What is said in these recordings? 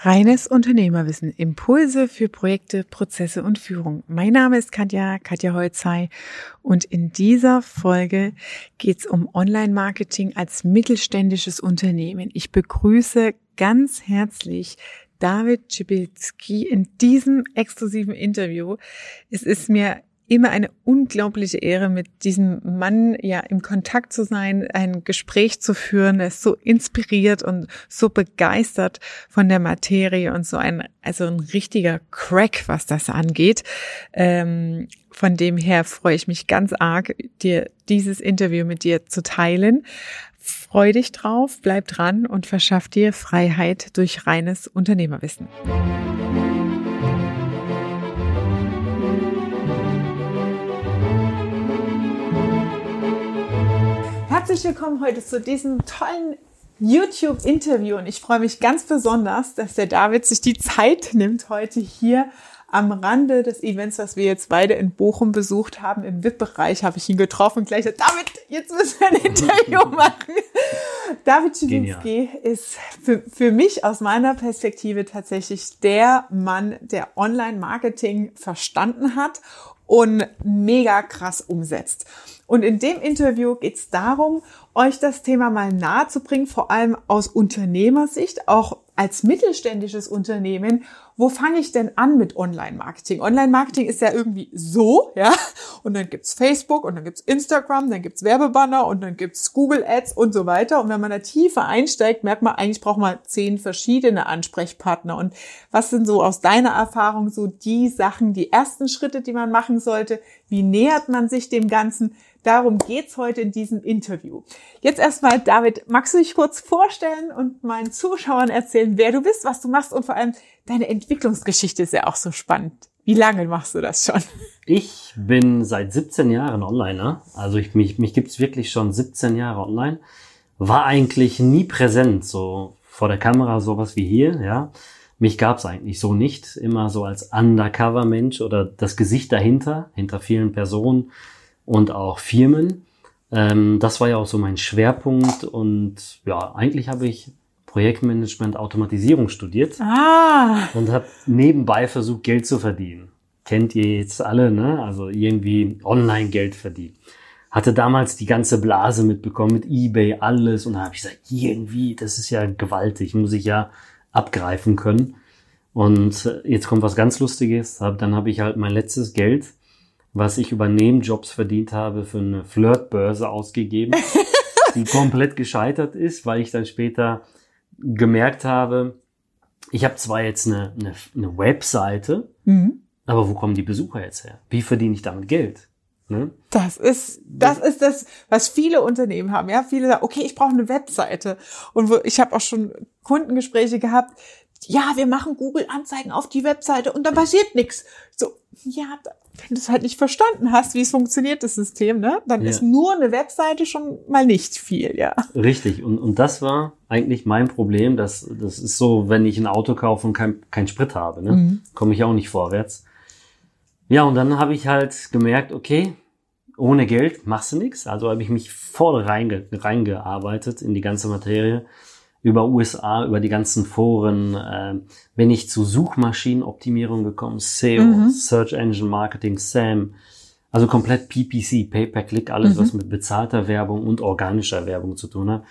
Reines Unternehmerwissen. Impulse für Projekte, Prozesse und Führung. Mein Name ist Katja, Katja Holzei und in dieser Folge geht es um Online-Marketing als mittelständisches Unternehmen. Ich begrüße ganz herzlich David Schibilski in diesem exklusiven Interview. Es ist mir immer eine unglaubliche Ehre, mit diesem Mann ja im Kontakt zu sein, ein Gespräch zu führen. Er ist so inspiriert und so begeistert von der Materie und so ein, also ein richtiger Crack, was das angeht. Ähm, von dem her freue ich mich ganz arg, dir dieses Interview mit dir zu teilen. Freu dich drauf, bleib dran und verschaff dir Freiheit durch reines Unternehmerwissen. Herzlich willkommen heute zu diesem tollen YouTube-Interview und ich freue mich ganz besonders, dass der David sich die Zeit nimmt, heute hier am Rande des Events, was wir jetzt beide in Bochum besucht haben, im VIP-Bereich, habe ich ihn getroffen und gleich gesagt, David, jetzt müssen wir ein Interview machen. David Schilinski ist für, für mich aus meiner Perspektive tatsächlich der Mann, der Online-Marketing verstanden hat und mega krass umsetzt. Und in dem Interview geht es darum, euch das Thema mal nahe zu bringen, vor allem aus Unternehmersicht, auch als mittelständisches Unternehmen, wo fange ich denn an mit Online-Marketing? Online-Marketing ist ja irgendwie so, ja, und dann gibt's Facebook und dann gibt's Instagram, dann gibt's Werbebanner und dann gibt's Google Ads und so weiter. Und wenn man da tiefer einsteigt, merkt man, eigentlich braucht man zehn verschiedene Ansprechpartner. Und was sind so aus deiner Erfahrung so die Sachen, die ersten Schritte, die man machen sollte? Wie nähert man sich dem Ganzen? Darum geht's heute in diesem Interview. Jetzt erstmal, David, magst du dich kurz vorstellen und meinen Zuschauern erzählen, wer du bist, was du machst und vor allem deine Entwicklungsgeschichte ist ja auch so spannend. Wie lange machst du das schon? Ich bin seit 17 Jahren Onliner. Also ich, mich, mich gibt's wirklich schon 17 Jahre online. War eigentlich nie präsent, so vor der Kamera, sowas wie hier, ja. Mich gab's eigentlich so nicht. Immer so als Undercover-Mensch oder das Gesicht dahinter, hinter vielen Personen und auch Firmen. Ähm, das war ja auch so mein Schwerpunkt und ja, eigentlich habe ich Projektmanagement Automatisierung studiert ah. und habe nebenbei versucht, Geld zu verdienen. Kennt ihr jetzt alle, ne? Also irgendwie online Geld verdienen. Hatte damals die ganze Blase mitbekommen mit eBay, alles und da habe ich gesagt, irgendwie, das ist ja gewaltig, muss ich ja abgreifen können. Und äh, jetzt kommt was ganz Lustiges. Dann habe ich halt mein letztes Geld was ich über Nebenjobs verdient habe, für eine Flirtbörse ausgegeben, die komplett gescheitert ist, weil ich dann später gemerkt habe, ich habe zwar jetzt eine, eine, eine Webseite, mhm. aber wo kommen die Besucher jetzt her? Wie verdiene ich damit Geld? Ne? Das ist, das ist das, was viele Unternehmen haben. Ja, viele sagen, okay, ich brauche eine Webseite. Und ich habe auch schon Kundengespräche gehabt. Ja, wir machen Google-Anzeigen auf die Webseite und dann passiert nichts. So, ja, wenn du es halt nicht verstanden hast, wie es funktioniert, das System, ne, dann ja. ist nur eine Webseite schon mal nicht viel, ja. Richtig. Und, und das war eigentlich mein Problem. Das, das ist so, wenn ich ein Auto kaufe und kein, kein Sprit habe, ne, mhm. komme ich auch nicht vorwärts. Ja, und dann habe ich halt gemerkt, okay, ohne Geld machst du nichts. Also habe ich mich voll reinge, reingearbeitet in die ganze Materie über USA, über die ganzen Foren, äh, bin ich zu Suchmaschinenoptimierung gekommen, SEO, mhm. Search Engine Marketing, SAM, also komplett PPC, Pay-per-Click, alles, mhm. was mit bezahlter Werbung und organischer Werbung zu tun hat.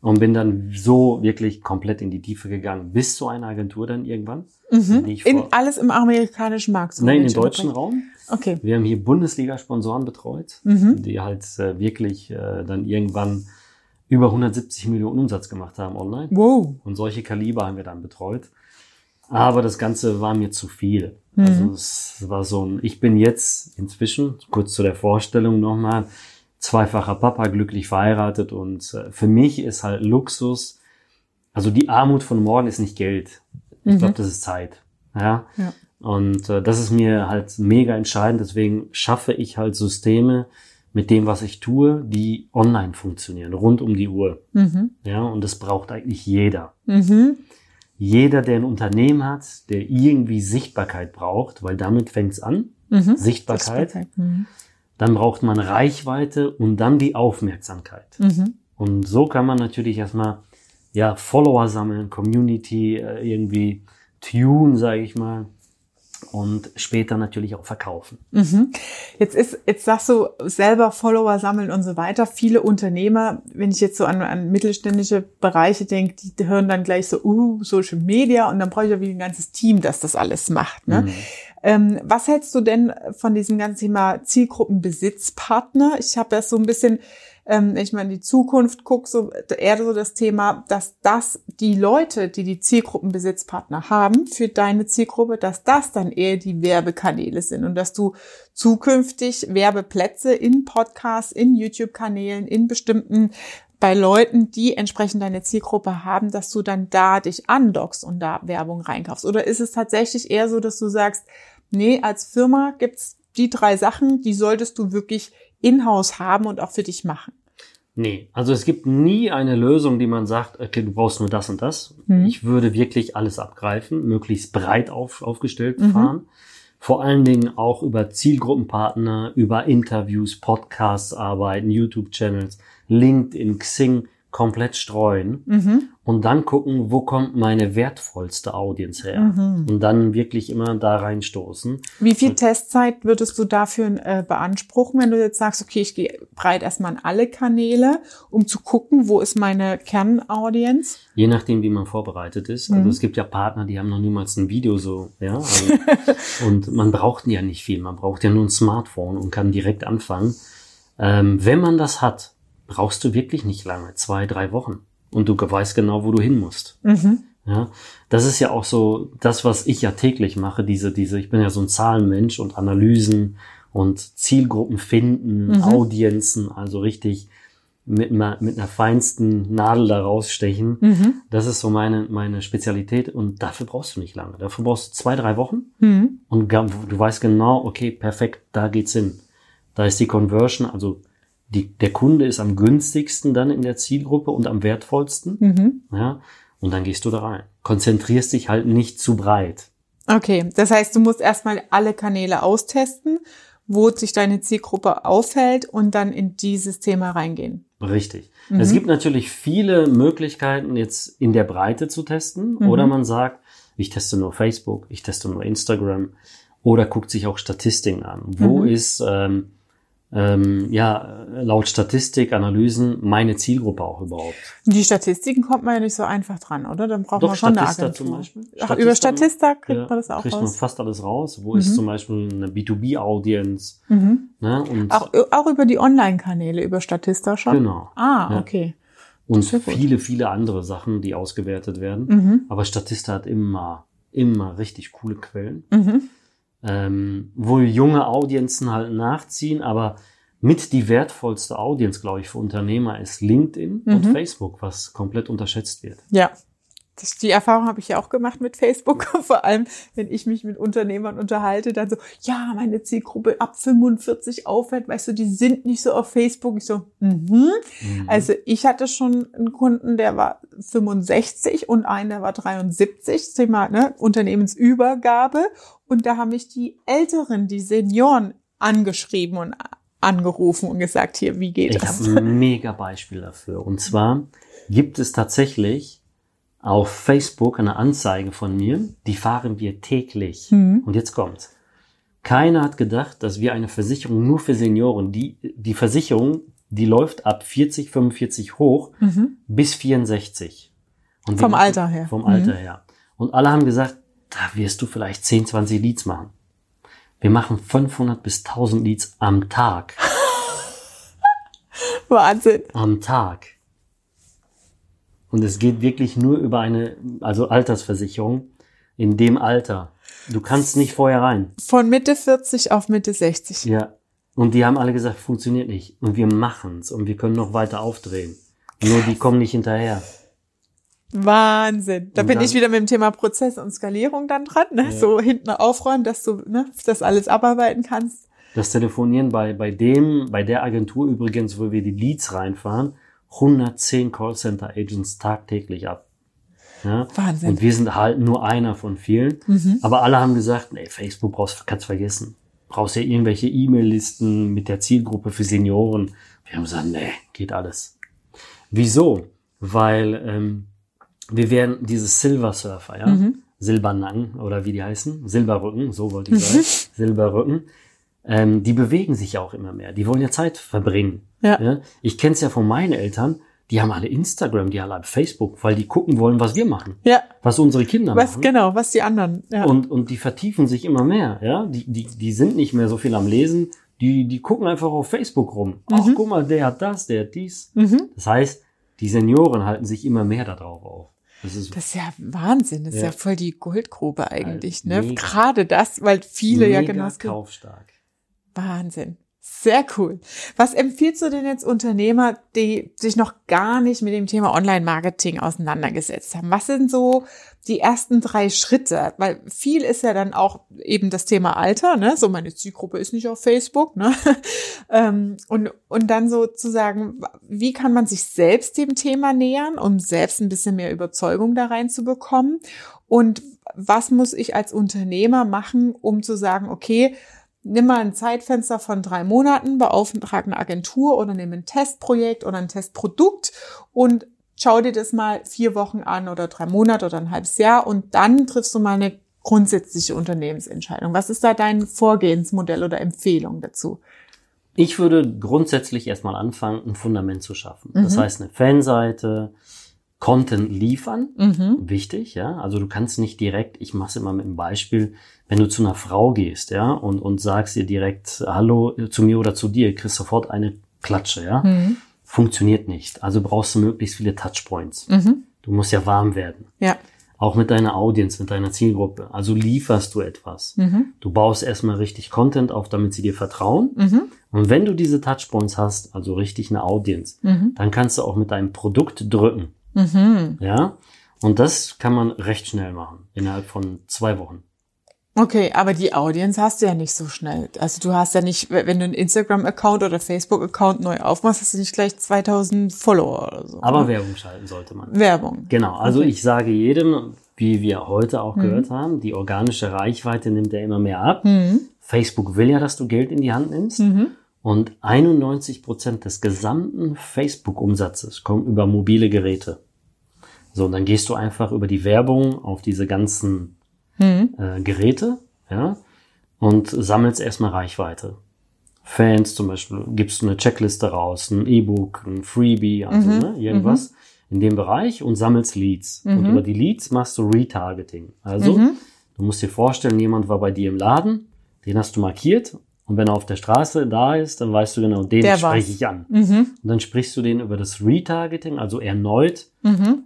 Und bin dann so wirklich komplett in die Tiefe gegangen, bis zu einer Agentur dann irgendwann. Mhm. in, alles im amerikanischen Markt? So Nein, im deutschen Raum. Okay. Wir haben hier Bundesliga-Sponsoren betreut, mhm. die halt äh, wirklich äh, dann irgendwann über 170 Millionen Umsatz gemacht haben online. Wow. Und solche Kaliber haben wir dann betreut. Aber das Ganze war mir zu viel. Mhm. Also es war so ein, ich bin jetzt inzwischen, kurz zu der Vorstellung nochmal, zweifacher Papa, glücklich verheiratet und äh, für mich ist halt Luxus, also die Armut von morgen ist nicht Geld. Ich mhm. glaube, das ist Zeit. Ja. ja. Und äh, das ist mir halt mega entscheidend. Deswegen schaffe ich halt Systeme, mit dem, was ich tue, die online funktionieren, rund um die Uhr. Mhm. Ja, und das braucht eigentlich jeder. Mhm. Jeder, der ein Unternehmen hat, der irgendwie Sichtbarkeit braucht, weil damit fängt's an. Mhm. Sichtbarkeit. Sichtbarkeit. Mhm. Dann braucht man Reichweite und dann die Aufmerksamkeit. Mhm. Und so kann man natürlich erstmal ja, Follower sammeln, Community äh, irgendwie tune, sage ich mal und später natürlich auch verkaufen. Mhm. Jetzt ist, jetzt sagst du selber Follower sammeln und so weiter. Viele Unternehmer, wenn ich jetzt so an, an mittelständische Bereiche denke, die hören dann gleich so, uh, Social Media und dann brauche ich ja wieder ein ganzes Team, das das alles macht. Ne? Mhm. Ähm, was hältst du denn von diesem ganzen Thema Zielgruppenbesitzpartner? Ich habe das so ein bisschen ähm, ich meine, die Zukunft guckt so eher so das Thema, dass das die Leute, die die Zielgruppenbesitzpartner haben für deine Zielgruppe, dass das dann eher die Werbekanäle sind und dass du zukünftig Werbeplätze in Podcasts, in YouTube-Kanälen, in bestimmten bei Leuten, die entsprechend deine Zielgruppe haben, dass du dann da dich andockst und da Werbung reinkaufst? Oder ist es tatsächlich eher so, dass du sagst, nee, als Firma gibt's die drei Sachen, die solltest du wirklich in-house haben und auch für dich machen? Nee, also es gibt nie eine Lösung, die man sagt, okay, du brauchst nur das und das. Mhm. Ich würde wirklich alles abgreifen, möglichst breit auf, aufgestellt mhm. fahren. Vor allen Dingen auch über Zielgruppenpartner, über Interviews, Podcasts arbeiten, YouTube-Channels, LinkedIn, Xing komplett streuen mhm. und dann gucken, wo kommt meine wertvollste Audience her mhm. und dann wirklich immer da reinstoßen. Wie viel und, Testzeit würdest du dafür äh, beanspruchen, wenn du jetzt sagst, okay, ich gehe breit erstmal an alle Kanäle, um zu gucken, wo ist meine Kernaudience? Je nachdem, wie man vorbereitet ist. Also mhm. Also es gibt ja Partner, die haben noch niemals ein Video so, ja. Also, und man braucht ja nicht viel, man braucht ja nur ein Smartphone und kann direkt anfangen. Ähm, wenn man das hat, brauchst du wirklich nicht lange, zwei, drei Wochen. Und du weißt genau, wo du hin musst. Mhm. Ja, das ist ja auch so das, was ich ja täglich mache, diese, diese, ich bin ja so ein Zahlenmensch und Analysen und Zielgruppen finden, mhm. Audienzen, also richtig mit einer, mit einer feinsten Nadel da rausstechen. Mhm. Das ist so meine, meine Spezialität und dafür brauchst du nicht lange. Dafür brauchst du zwei, drei Wochen mhm. und du weißt genau, okay, perfekt, da geht's hin. Da ist die Conversion, also die, der Kunde ist am günstigsten dann in der Zielgruppe und am wertvollsten. Mhm. Ja, und dann gehst du da rein. Konzentrierst dich halt nicht zu breit. Okay, das heißt, du musst erstmal alle Kanäle austesten, wo sich deine Zielgruppe aufhält und dann in dieses Thema reingehen. Richtig. Mhm. Es gibt natürlich viele Möglichkeiten, jetzt in der Breite zu testen. Mhm. Oder man sagt, ich teste nur Facebook, ich teste nur Instagram. Oder guckt sich auch Statistiken an. Wo mhm. ist ähm, ähm, ja, laut Statistik, Analysen meine Zielgruppe auch überhaupt. Die Statistiken kommt man ja nicht so einfach dran, oder? Dann braucht Doch, man schon Statista eine Agentur. zum Beispiel. Ach, über Statista kriegt ja, man das auch kriegt raus? man fast alles raus. Wo mhm. ist zum Beispiel eine B2B-Audience? Mhm. Ne? Und auch, auch über die Online-Kanäle, über Statista schon? Genau. Ah, okay. Und viele, viele andere Sachen, die ausgewertet werden. Mhm. Aber Statista hat immer, immer richtig coole Quellen. Mhm ähm, wo junge Audienzen halt nachziehen, aber mit die wertvollste Audience, glaube ich, für Unternehmer ist LinkedIn mhm. und Facebook, was komplett unterschätzt wird. Ja, das, die Erfahrung habe ich ja auch gemacht mit Facebook. Vor allem, wenn ich mich mit Unternehmern unterhalte, dann so, ja, meine Zielgruppe ab 45 aufwärts, weißt du, die sind nicht so auf Facebook. Ich so, mhm. mhm. Also ich hatte schon einen Kunden, der war 65 und einen, der war 73, Thema ne, Unternehmensübergabe. Und da haben mich die Älteren, die Senioren angeschrieben und angerufen und gesagt, hier, wie geht ich das? Ich habe ein mega Beispiel dafür. Und zwar gibt es tatsächlich auf Facebook eine Anzeige von mir, die fahren wir täglich. Mhm. Und jetzt kommt's. Keiner hat gedacht, dass wir eine Versicherung nur für Senioren, die, die Versicherung, die läuft ab 40, 45 hoch mhm. bis 64. Und vom Alter her. Vom Alter mhm. her. Und alle haben gesagt, da wirst du vielleicht 10, 20 Leads machen. Wir machen 500 bis 1000 Leads am Tag. Wahnsinn. Am Tag. Und es geht wirklich nur über eine, also Altersversicherung in dem Alter. Du kannst nicht vorher rein. Von Mitte 40 auf Mitte 60. Ja. Und die haben alle gesagt, funktioniert nicht. Und wir machen's und wir können noch weiter aufdrehen. Nur die kommen nicht hinterher. Wahnsinn. Da und bin ich wieder mit dem Thema Prozess und Skalierung dann dran, ne? Ja. So hinten aufräumen, dass du ne, das alles abarbeiten kannst. Das Telefonieren bei, bei dem, bei der Agentur übrigens, wo wir die Leads reinfahren, 110 Callcenter Agents tagtäglich ab. Ja? Wahnsinn. Und wir sind halt nur einer von vielen. Mhm. Aber alle haben gesagt, nee, Facebook brauchst, kannst vergessen. Brauchst ja irgendwelche E-Mail-Listen mit der Zielgruppe für Senioren. Wir haben gesagt, nee, geht alles. Wieso? Weil ähm, wir werden diese Silver Surfer, ja, Silbernacken oder wie die heißen, Silberrücken, so wollte ich sagen, Silberrücken, ähm, die bewegen sich ja auch immer mehr. Die wollen ja Zeit verbringen. Ja. Ich kenne es ja von meinen Eltern, die haben alle Instagram, die haben alle Facebook, weil die gucken wollen, was wir machen, Ja. was unsere Kinder Was, machen. genau, was die anderen. Ja. Und, und die vertiefen sich immer mehr, ja. Die, die, die sind nicht mehr so viel am Lesen, die, die gucken einfach auf Facebook rum. Ach, guck mal, der hat das, der hat dies. Das heißt, die Senioren halten sich immer mehr darauf auf. Das ist Das ist ja Wahnsinn. Das ist Ja. ja voll die Goldgrube eigentlich, Ja, ne? mega. Gerade das, weil viele ja mega genau das kaufstark. Wahnsinn. Sehr cool. Was empfiehlst du denn jetzt Unternehmer, die sich noch gar nicht mit dem Thema Online-Marketing auseinandergesetzt haben? Was sind so die ersten drei Schritte? Weil viel ist ja dann auch eben das Thema Alter, ne? So meine Zielgruppe ist nicht auf Facebook, ne? Ähm, und, und dann sozusagen, wie kann man sich selbst dem Thema nähern, um selbst ein bisschen mehr Überzeugung da reinzubekommen? Und was muss ich als Unternehmer machen, um zu sagen, okay, nimm mal ein Zeitfenster von drei Monaten, beauftrag eine Agentur oder nimm ein Testprojekt oder ein Testprodukt und schau dir das mal vier Wochen an oder drei Monate oder ein halbes Jahr und dann triffst du mal eine grundsätzliche Unternehmensentscheidung. Was ist da dein Vorgehensmodell oder Empfehlung dazu? Ich würde grundsätzlich erstmal anfangen, ein Fundament zu schaffen. Das heißt, eine Fanseite, Content liefern, wichtig, ja. Also du kannst nicht direkt, ich mache es immer mit einem Beispiel, wenn du zu einer Frau gehst, ja, und, und sagst ihr direkt Hallo zu mir oder zu dir, kriegst sofort eine Klatsche, ja. Funktioniert nicht. Also brauchst du möglichst viele Touchpoints. Du musst ja warm werden. Ja. Auch mit deiner Audience, mit deiner Zielgruppe. Also lieferst du etwas. Du baust erstmal richtig Content auf, damit sie dir vertrauen. Und wenn du diese Touchpoints hast, also richtig eine Audience, dann kannst du auch mit deinem Produkt drücken. Ja. Und das kann man recht schnell machen. Innerhalb von zwei Wochen. Okay, aber die Audience hast du ja nicht so schnell. Also du hast ja nicht, wenn du einen Instagram-Account oder Facebook-Account neu aufmachst, hast du nicht gleich 2000 Follower oder so. Aber Werbung schalten sollte man. Werbung. Genau, also ich sage jedem, wie wir heute auch gehört haben, die organische Reichweite nimmt ja immer mehr ab. Facebook will ja, dass du Geld in die Hand nimmst. Und 91 Prozent des gesamten Facebook-Umsatzes kommen über mobile Geräte. So, und dann gehst du einfach über die Werbung auf diese ganzen äh, Geräte, ja, und sammelst erstmal Reichweite. Fans zum Beispiel, gibst du eine Checkliste raus, ein E-Book, ein Freebie, also ne, irgendwas in dem Bereich und sammelst Leads. Und über die Leads machst du Retargeting. Also, du musst dir vorstellen, jemand war bei dir im Laden, den hast du markiert und wenn er auf der Straße da ist, dann weißt du genau, den Der spreche war's. ich an. Und dann sprichst du den über das Retargeting, also erneut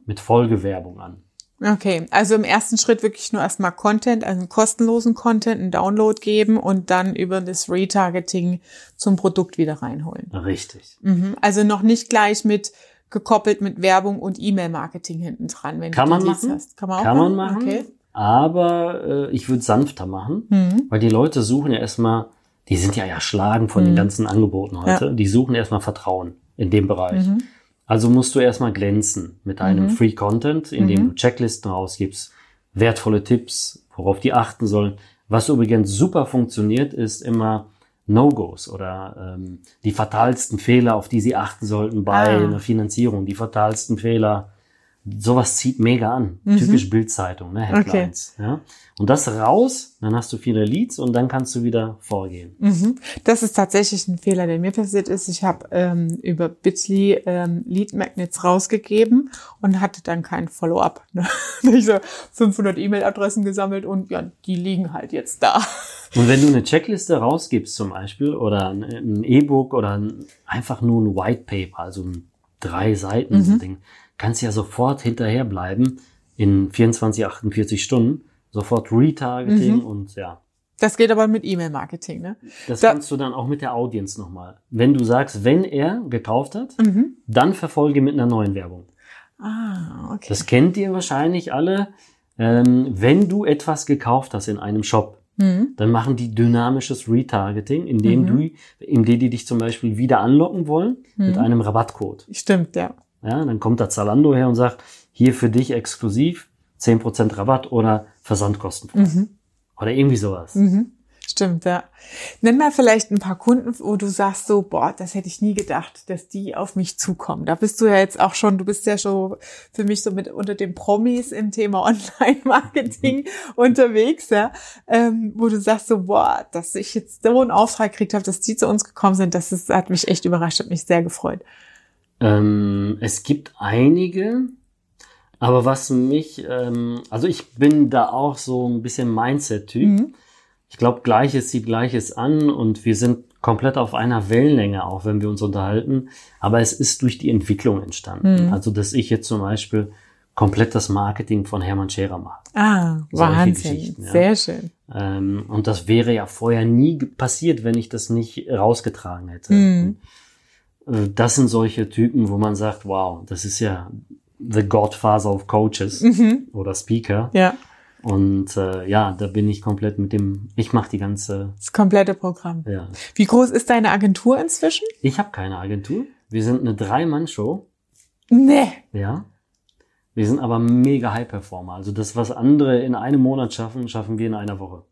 mit Folgewerbung an. Okay, also im ersten Schritt wirklich nur erstmal Content, also einen kostenlosen Content, einen Download geben und dann über das Retargeting zum Produkt wieder reinholen. Richtig. Mhm. Also noch nicht gleich mit gekoppelt mit Werbung und E-Mail-Marketing hinten dran, wenn Kann du man machen. hast. Kann man auch Kann man machen. Okay. Aber äh, ich würde sanfter machen, Mhm. weil die Leute suchen ja erstmal, die sind ja erschlagen von den Mhm. ganzen Angeboten heute, die suchen erstmal Vertrauen in dem Bereich. Also musst du erstmal glänzen mit deinem Mhm. Free Content, indem du Checklisten rausgibst, wertvolle Tipps, worauf die achten sollen. Was übrigens super funktioniert, ist immer No-Gos oder ähm, die fatalsten Fehler, auf die sie achten sollten bei Ah. einer Finanzierung, die fatalsten Fehler. Sowas zieht mega an. Typisch Bildzeitung, ne? Headlines. Ja? Und das raus, dann hast du viele Leads und dann kannst du wieder vorgehen. Mhm. Das ist tatsächlich ein Fehler, der mir passiert ist. Ich habe ähm, über Bitly ähm, Lead Magnets rausgegeben und hatte dann kein Follow-up. Ne? ich so 500 E-Mail-Adressen gesammelt und ja, die liegen halt jetzt da. Und wenn du eine Checkliste rausgibst zum Beispiel oder ein- ein E-Book oder ein, einfach nur ein White Paper, also ein drei Seiten Mhm. Ding, kannst ja sofort hinterherbleiben in 24, 48 Stunden, sofort Retargeting Mhm. und ja. Das geht aber mit E-Mail-Marketing, ne? Das Da- kannst du dann auch mit der Audience nochmal. Wenn du sagst, wenn er gekauft hat, Mhm. dann verfolge mit einer neuen Werbung. Ah, okay. Das kennt ihr wahrscheinlich alle. Ähm, wenn du etwas gekauft hast in einem Shop, Mhm. dann machen die dynamisches Retargeting, indem du, indem die dich zum Beispiel wieder anlocken wollen Mhm. mit einem Rabattcode. Stimmt, ja. Ja, dann kommt da Zalando her und sagt, hier für dich exklusiv 10% Rabatt oder Versandkosten. Mhm. Oder irgendwie sowas. Mhm. Stimmt, ja. Nenn mal vielleicht ein paar Kunden, wo du sagst so, boah, das hätte ich nie gedacht, dass die auf mich zukommen. Da bist du ja jetzt auch schon, du bist ja schon für mich so mit unter den Promis im Thema Online-Marketing unterwegs, ja, ähm, wo du sagst so, boah, dass ich jetzt so einen Auftrag gekriegt habe, dass die zu uns gekommen sind, das ist, hat mich echt überrascht, hat mich sehr gefreut. Ähm, es gibt einige, aber was mich, ähm, also ich bin da auch so ein bisschen Mindset-Typ. Mhm. Ich glaube, Gleiches zieht Gleiches an und wir sind komplett auf einer Wellenlänge, auch wenn wir uns unterhalten. Aber es ist durch die Entwicklung entstanden. Mhm. Also, dass ich jetzt zum Beispiel komplett das Marketing von Hermann Scherer mache. Ah, Wahnsinn. Ja. Sehr schön. Ähm, und das wäre ja vorher nie passiert, wenn ich das nicht rausgetragen hätte. Mhm. Äh, das sind solche Typen, wo man sagt, wow, das ist ja the Godfather of Coaches mhm. oder Speaker. Ja. Und äh, ja, da bin ich komplett mit dem, ich mache die ganze. Das komplette Programm. Ja. Wie groß ist deine Agentur inzwischen? Ich habe keine Agentur. Wir sind eine Drei-Mann-Show. Nee. Ja. Wir sind aber mega High-Performer. Also das, was andere in einem Monat schaffen, schaffen wir in einer Woche.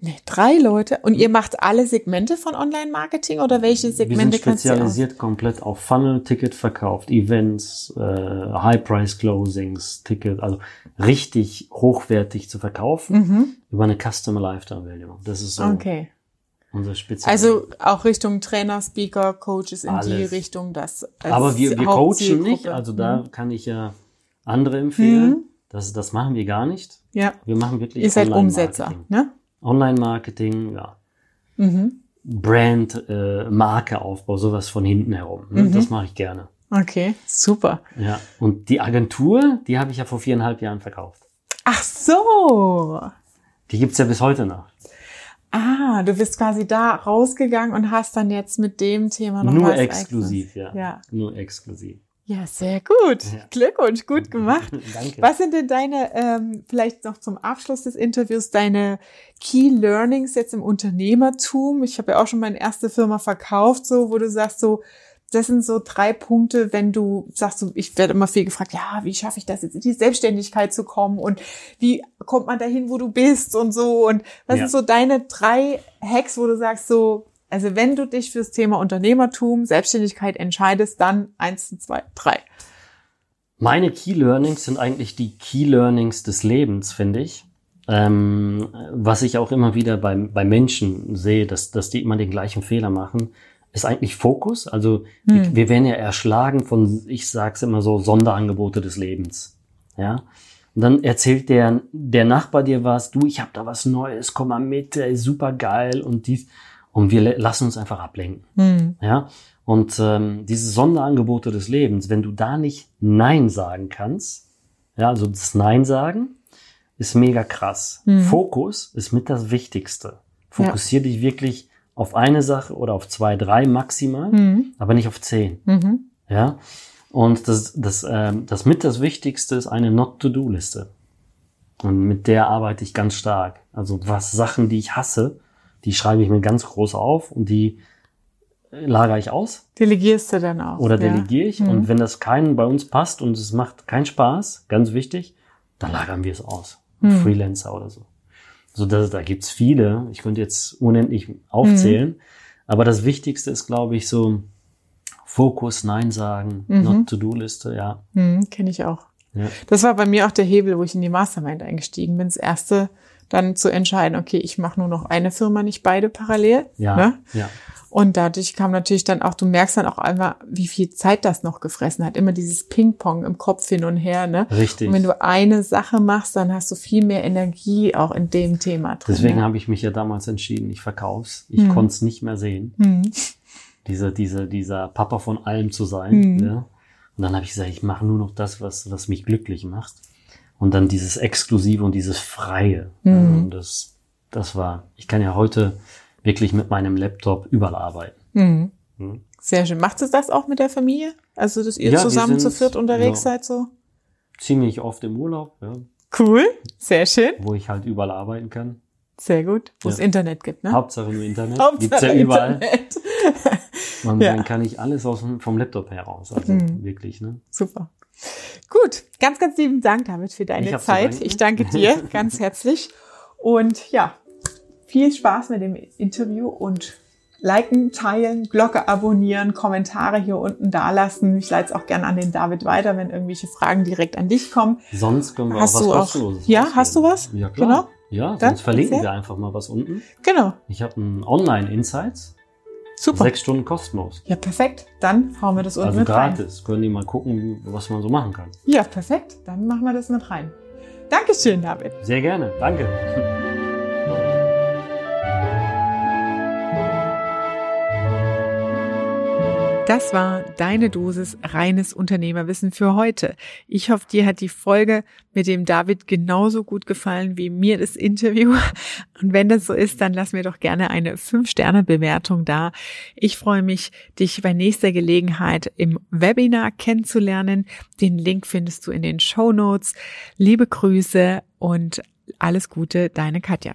Nee, drei Leute. Und ihr macht alle Segmente von Online-Marketing oder welche Segmente Wir sind spezialisiert komplett auf Funnel, Ticket verkauft, Events, äh, High-Price-Closings, Ticket, also richtig hochwertig zu verkaufen mhm. über eine Customer Lifetime Value. Das ist so okay. unser Spezial. Also auch Richtung Trainer, Speaker, Coaches in Alles. die Richtung, das. Aber wir, wir coachen nicht, also da mhm. kann ich ja andere empfehlen. Mhm. Das, das machen wir gar nicht. Ja. Wir machen wirklich. Ihr seid Umsetzer, ne? Online-Marketing, ja. Mhm. Brand, äh, Markeaufbau, sowas von hinten herum. Ne? Mhm. Das mache ich gerne. Okay, super. Ja, und die Agentur, die habe ich ja vor viereinhalb Jahren verkauft. Ach so. Die gibt's ja bis heute noch. Ah, du bist quasi da rausgegangen und hast dann jetzt mit dem Thema noch Nur exklusiv, ja. ja. Nur exklusiv. Ja, sehr gut. Ja. Glückwunsch, gut gemacht. Danke. Was sind denn deine, ähm, vielleicht noch zum Abschluss des Interviews, deine Key Learnings jetzt im Unternehmertum? Ich habe ja auch schon meine erste Firma verkauft, so, wo du sagst, so, das sind so drei Punkte, wenn du sagst, so, ich werde immer viel gefragt, ja, wie schaffe ich das jetzt in die Selbstständigkeit zu kommen und wie kommt man dahin, wo du bist und so und was ja. sind so deine drei Hacks, wo du sagst, so, also wenn du dich fürs Thema Unternehmertum, Selbstständigkeit entscheidest, dann eins, zwei, drei. Meine Key Learnings sind eigentlich die Key Learnings des Lebens, finde ich. Ähm, was ich auch immer wieder bei, bei Menschen sehe, dass, dass die immer den gleichen Fehler machen, ist eigentlich Fokus. Also hm. wir werden ja erschlagen von, ich sag's immer so, Sonderangebote des Lebens. Ja. Und dann erzählt der, der Nachbar dir was, du, ich habe da was Neues, komm mal mit, ey, super geil und dies. Und wir lassen uns einfach ablenken. Mhm. Ja. Und ähm, diese Sonderangebote des Lebens, wenn du da nicht Nein sagen kannst, ja, also das Nein sagen ist mega krass. Mhm. Fokus ist mit das Wichtigste. Fokussier ja. dich wirklich auf eine Sache oder auf zwei, drei maximal, mhm. aber nicht auf zehn. Mhm. Ja. Und das, das, ähm, das mit das Wichtigste ist eine Not-to-Do-Liste. Und mit der arbeite ich ganz stark. Also was Sachen, die ich hasse, die schreibe ich mir ganz groß auf und die lagere ich aus. Delegierst du dann auch. Oder delegiere ich. Mhm. Und wenn das keinen bei uns passt und es macht keinen Spaß, ganz wichtig, dann lagern wir es aus. Mhm. Freelancer oder so. So, da, da gibt's viele. Ich könnte jetzt unendlich aufzählen. Mhm. Aber das Wichtigste ist, glaube ich, so Fokus, Nein sagen, mhm. Not-to-Do-Liste, ja. Mhm, Kenne ich auch. Ja. Das war bei mir auch der Hebel, wo ich in die Mastermind eingestiegen bin. Das erste dann zu entscheiden, okay, ich mache nur noch eine Firma, nicht beide parallel. Ja, ne? ja. Und dadurch kam natürlich dann auch, du merkst dann auch einmal, wie viel Zeit das noch gefressen hat. Immer dieses Ping-Pong im Kopf hin und her, ne? Richtig. Und wenn du eine Sache machst, dann hast du viel mehr Energie auch in dem Thema drin. Deswegen ne? habe ich mich ja damals entschieden, ich verkauf's. Ich hm. konnte es nicht mehr sehen. Hm. Diese, diese, dieser Papa von allem zu sein. Hm. Ne? Und dann habe ich gesagt, ich mache nur noch das, was, was mich glücklich macht. Und dann dieses Exklusive und dieses Freie. Mhm. Und das, das war, ich kann ja heute wirklich mit meinem Laptop überall arbeiten. Mhm. Mhm. Sehr schön. Macht es das auch mit der Familie? Also, dass ihr ja, zusammen zu viert unterwegs ja, seid so? Ziemlich oft im Urlaub, ja. Cool, sehr schön. Wo ich halt überall arbeiten kann. Sehr gut. Wo es Internet gibt, ne? Hauptsache nur Internet. Hauptsache Gibt's ja überall. Internet. Ja. dann kann ich alles aus, vom Laptop heraus. Also mhm. wirklich, ne? Super. Gut, ganz, ganz lieben Dank, David, für deine ich Zeit. Ich danke dir ganz herzlich. Und ja, viel Spaß mit dem Interview und liken, teilen, Glocke abonnieren, Kommentare hier unten dalassen. Ich leite es auch gerne an den David weiter, wenn irgendwelche Fragen direkt an dich kommen. Sonst können wir Hast auch was du auch- kostenloses Ja, ausgeben. hast du was? Ja, klar. Genau. Ja, Dann sonst verlinken erzähl. wir einfach mal was unten. Genau. Ich habe ein Online-Insights, Super. sechs Stunden kostenlos. Ja, perfekt. Dann hauen wir das unten Also mit rein. gratis. Können die mal gucken, was man so machen kann. Ja, perfekt. Dann machen wir das mit rein. Dankeschön, David. Sehr gerne. Danke. Das war deine Dosis reines Unternehmerwissen für heute. Ich hoffe, dir hat die Folge mit dem David genauso gut gefallen wie mir das Interview. Und wenn das so ist, dann lass mir doch gerne eine 5-Sterne-Bewertung da. Ich freue mich, dich bei nächster Gelegenheit im Webinar kennenzulernen. Den Link findest du in den Show Notes. Liebe Grüße und alles Gute, deine Katja.